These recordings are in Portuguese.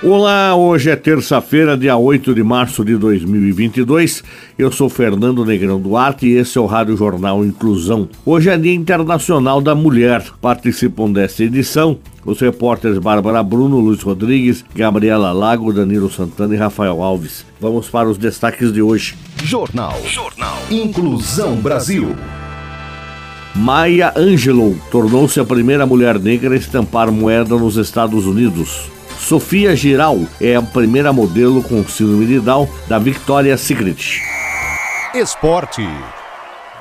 Olá, hoje é terça-feira, dia 8 de março de 2022. Eu sou Fernando Negrão Duarte e esse é o Rádio Jornal Inclusão. Hoje é Dia Internacional da Mulher. Participam desta edição os repórteres Bárbara Bruno, Luiz Rodrigues, Gabriela Lago, Danilo Santana e Rafael Alves. Vamos para os destaques de hoje. Jornal. Jornal. Inclusão Brasil. Maya Angelou tornou-se a primeira mulher negra a estampar moeda nos Estados Unidos. Sofia Giral é a primeira modelo com síndrome de Down da Victoria's Secret. Esporte.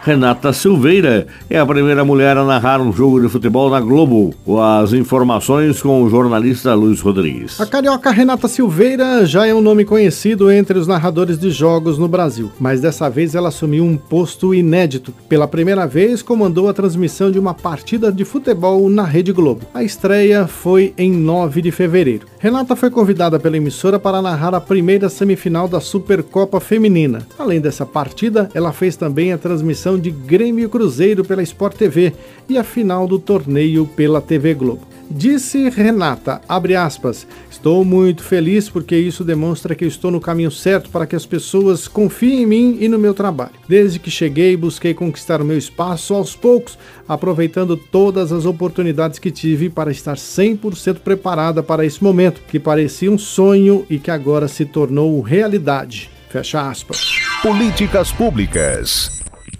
Renata Silveira é a primeira mulher a narrar um jogo de futebol na Globo. As informações com o jornalista Luiz Rodrigues. A carioca Renata Silveira já é um nome conhecido entre os narradores de jogos no Brasil, mas dessa vez ela assumiu um posto inédito. Pela primeira vez, comandou a transmissão de uma partida de futebol na Rede Globo. A estreia foi em 9 de fevereiro. Renata foi convidada pela emissora para narrar a primeira semifinal da Supercopa Feminina. Além dessa partida, ela fez também a transmissão de Grêmio Cruzeiro pela Sport TV e a final do torneio pela TV Globo. Disse Renata, abre aspas, estou muito feliz porque isso demonstra que estou no caminho certo para que as pessoas confiem em mim e no meu trabalho. Desde que cheguei, busquei conquistar o meu espaço aos poucos, aproveitando todas as oportunidades que tive para estar 100% preparada para esse momento, que parecia um sonho e que agora se tornou realidade. Fecha aspas. Políticas públicas.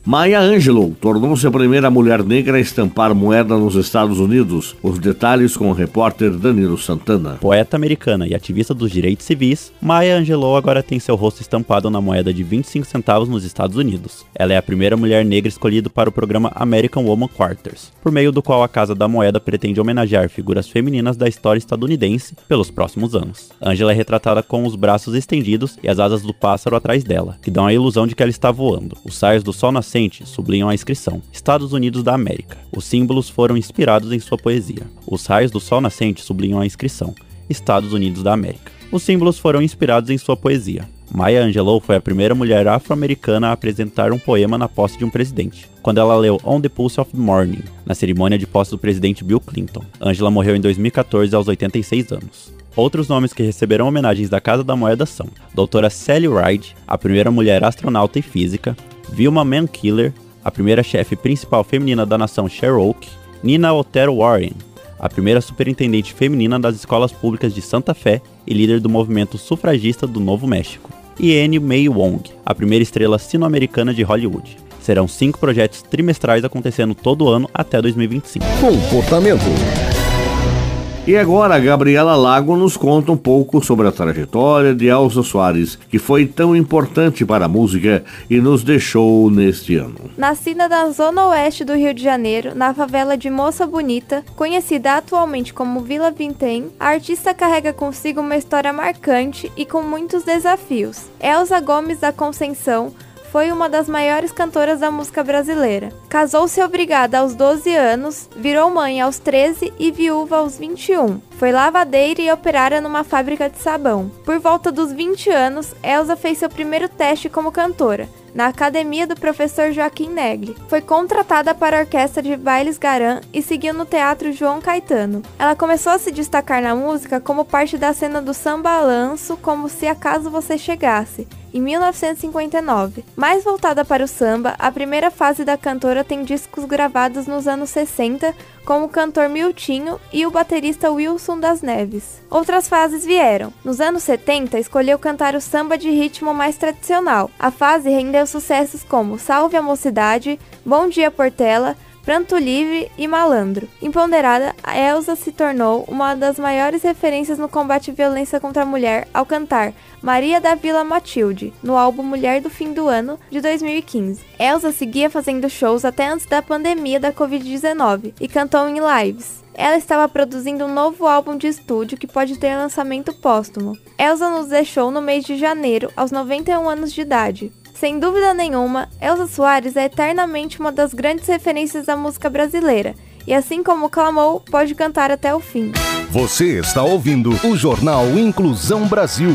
Maya Angelou tornou-se a primeira mulher negra a estampar moeda nos Estados Unidos. Os detalhes com o repórter Danilo Santana. Poeta americana e ativista dos direitos civis, Maya Angelou agora tem seu rosto estampado na moeda de 25 centavos nos Estados Unidos. Ela é a primeira mulher negra escolhida para o programa American Woman Quarters, por meio do qual a Casa da Moeda pretende homenagear figuras femininas da história estadunidense pelos próximos anos. Angela é retratada com os braços estendidos e as asas do pássaro atrás dela, que dão a ilusão de que ela está voando. Os saios do sol nascente sublinham a inscrição Estados Unidos da América. Os símbolos foram inspirados em sua poesia. Os raios do sol nascente sublinham a inscrição Estados Unidos da América. Os símbolos foram inspirados em sua poesia. Maya Angelou foi a primeira mulher afro-americana a apresentar um poema na posse de um presidente, quando ela leu On the Pulse of the Morning, na cerimônia de posse do presidente Bill Clinton. Angela morreu em 2014 aos 86 anos. Outros nomes que receberão homenagens da Casa da Moeda são Doutora Sally Ride, a primeira mulher astronauta e física, Vilma Mankiller, a primeira chefe principal feminina da nação Cherokee, Nina Otero Warren, a primeira superintendente feminina das escolas públicas de Santa Fé e líder do movimento sufragista do Novo México, e Anne May Wong, a primeira estrela sino-americana de Hollywood. Serão cinco projetos trimestrais acontecendo todo ano até 2025. Comportamento. E agora a Gabriela Lago nos conta um pouco sobre a trajetória de Elza Soares, que foi tão importante para a música e nos deixou neste ano. Nascida na zona oeste do Rio de Janeiro, na favela de Moça Bonita, conhecida atualmente como Vila Vintém, a artista carrega consigo uma história marcante e com muitos desafios. Elza Gomes da Conceição foi uma das maiores cantoras da música brasileira. Casou-se obrigada aos 12 anos, virou mãe aos 13 e viúva aos 21. Foi lavadeira e operária numa fábrica de sabão. Por volta dos 20 anos, Elsa fez seu primeiro teste como cantora, na academia do professor Joaquim Negli. Foi contratada para a orquestra de Bailes Garan e seguiu no teatro João Caetano. Ela começou a se destacar na música como parte da cena do samba lanço, como Se Acaso Você Chegasse, em 1959. Mais voltada para o samba, a primeira fase da cantora tem discos gravados nos anos 60 com o cantor Miltinho e o baterista Wilson das Neves. Outras fases vieram. Nos anos 70, escolheu cantar o samba de ritmo mais tradicional. A fase rendeu sucessos como Salve a Mocidade, Bom Dia Portela, Pranto Livre e Malandro. Empoderada, a Elsa se tornou uma das maiores referências no combate à violência contra a mulher ao cantar Maria da Vila Matilde, no álbum Mulher do Fim do Ano, de 2015. Elsa seguia fazendo shows até antes da pandemia da Covid-19 e cantou em lives. Ela estava produzindo um novo álbum de estúdio que pode ter lançamento póstumo. Elsa nos deixou no mês de janeiro, aos 91 anos de idade. Sem dúvida nenhuma, Elsa Soares é eternamente uma das grandes referências da música brasileira, e assim como clamou, pode cantar até o fim. Você está ouvindo o Jornal Inclusão Brasil.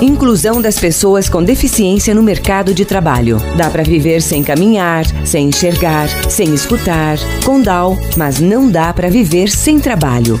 Inclusão das pessoas com deficiência no mercado de trabalho. Dá para viver sem caminhar, sem enxergar, sem escutar, com DAO, mas não dá para viver sem trabalho.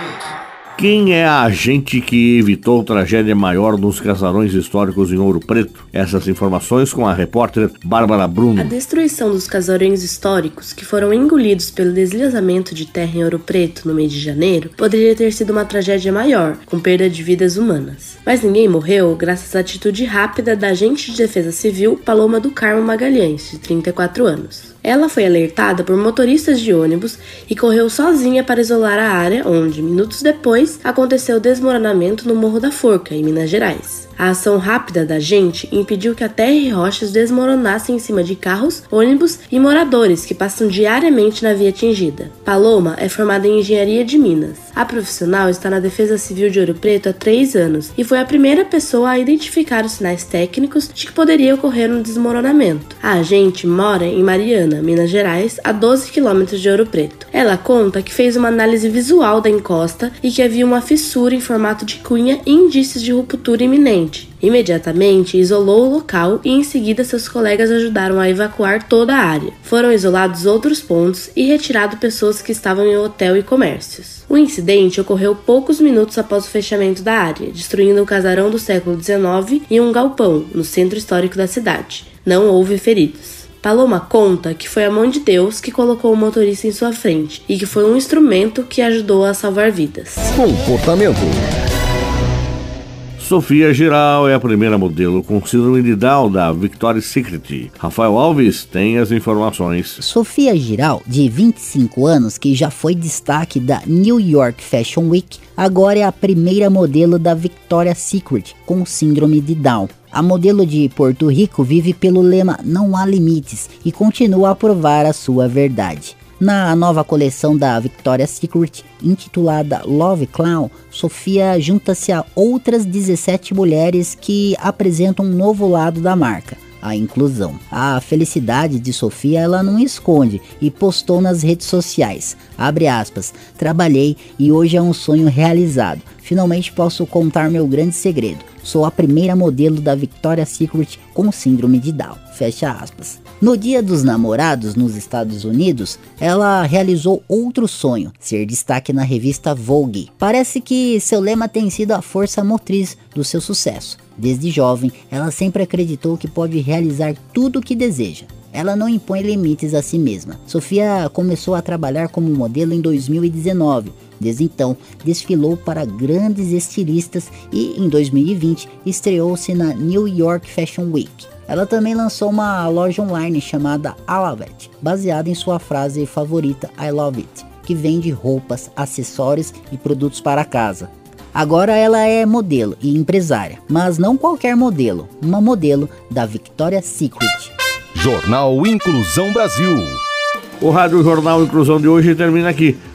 Quem é a agente que evitou tragédia maior nos casarões históricos em Ouro Preto? Essas informações com a repórter Bárbara Bruno. A destruição dos casarões históricos, que foram engolidos pelo deslizamento de terra em Ouro Preto no mês de janeiro, poderia ter sido uma tragédia maior, com perda de vidas humanas. Mas ninguém morreu graças à atitude rápida da agente de defesa civil Paloma do Carmo Magalhães, de 34 anos. Ela foi alertada por motoristas de ônibus e correu sozinha para isolar a área onde, minutos depois, aconteceu o desmoronamento no Morro da Forca, em Minas Gerais. A ação rápida da gente impediu que a terra e rochas desmoronassem em cima de carros, ônibus e moradores que passam diariamente na via atingida. Paloma é formada em engenharia de Minas. A profissional está na Defesa Civil de Ouro Preto há três anos e foi a primeira pessoa a identificar os sinais técnicos de que poderia ocorrer um desmoronamento. A agente mora em Mariana, Minas Gerais, a 12 quilômetros de Ouro Preto. Ela conta que fez uma análise visual da encosta e que havia uma fissura em formato de cunha e indícios de ruptura iminente Imediatamente isolou o local e em seguida seus colegas ajudaram a evacuar toda a área. Foram isolados outros pontos e retirado pessoas que estavam em hotel e comércios. O incidente ocorreu poucos minutos após o fechamento da área, destruindo um casarão do século XIX e um galpão no centro histórico da cidade. Não houve feridos. Paloma conta que foi a mão de Deus que colocou o motorista em sua frente e que foi um instrumento que ajudou a salvar vidas. Comportamento. Sofia Giral é a primeira modelo com síndrome de Down da Victoria's Secret. Rafael Alves tem as informações. Sofia Giral, de 25 anos, que já foi destaque da New York Fashion Week, agora é a primeira modelo da Victoria's Secret com síndrome de Down. A modelo de Porto Rico vive pelo lema Não há limites e continua a provar a sua verdade. Na nova coleção da Victoria's Secret, intitulada Love Clown, Sofia junta-se a outras 17 mulheres que apresentam um novo lado da marca a inclusão. A felicidade de Sofia ela não esconde e postou nas redes sociais. Abre aspas. Trabalhei e hoje é um sonho realizado. Finalmente posso contar meu grande segredo. Sou a primeira modelo da Victoria's Secret com síndrome de Down. Fecha aspas. No Dia dos Namorados nos Estados Unidos, ela realizou outro sonho, ser destaque na revista Vogue. Parece que seu lema tem sido a força motriz do seu sucesso. Desde jovem, ela sempre acreditou que pode realizar tudo o que deseja. Ela não impõe limites a si mesma. Sofia começou a trabalhar como modelo em 2019. Desde então, desfilou para grandes estilistas e, em 2020, estreou-se na New York Fashion Week. Ela também lançou uma loja online chamada Alavet, baseada em sua frase favorita I Love It, que vende roupas, acessórios e produtos para casa. Agora ela é modelo e empresária, mas não qualquer modelo, uma modelo da Victoria's Secret. Jornal Inclusão Brasil. O Rádio Jornal Inclusão de hoje termina aqui.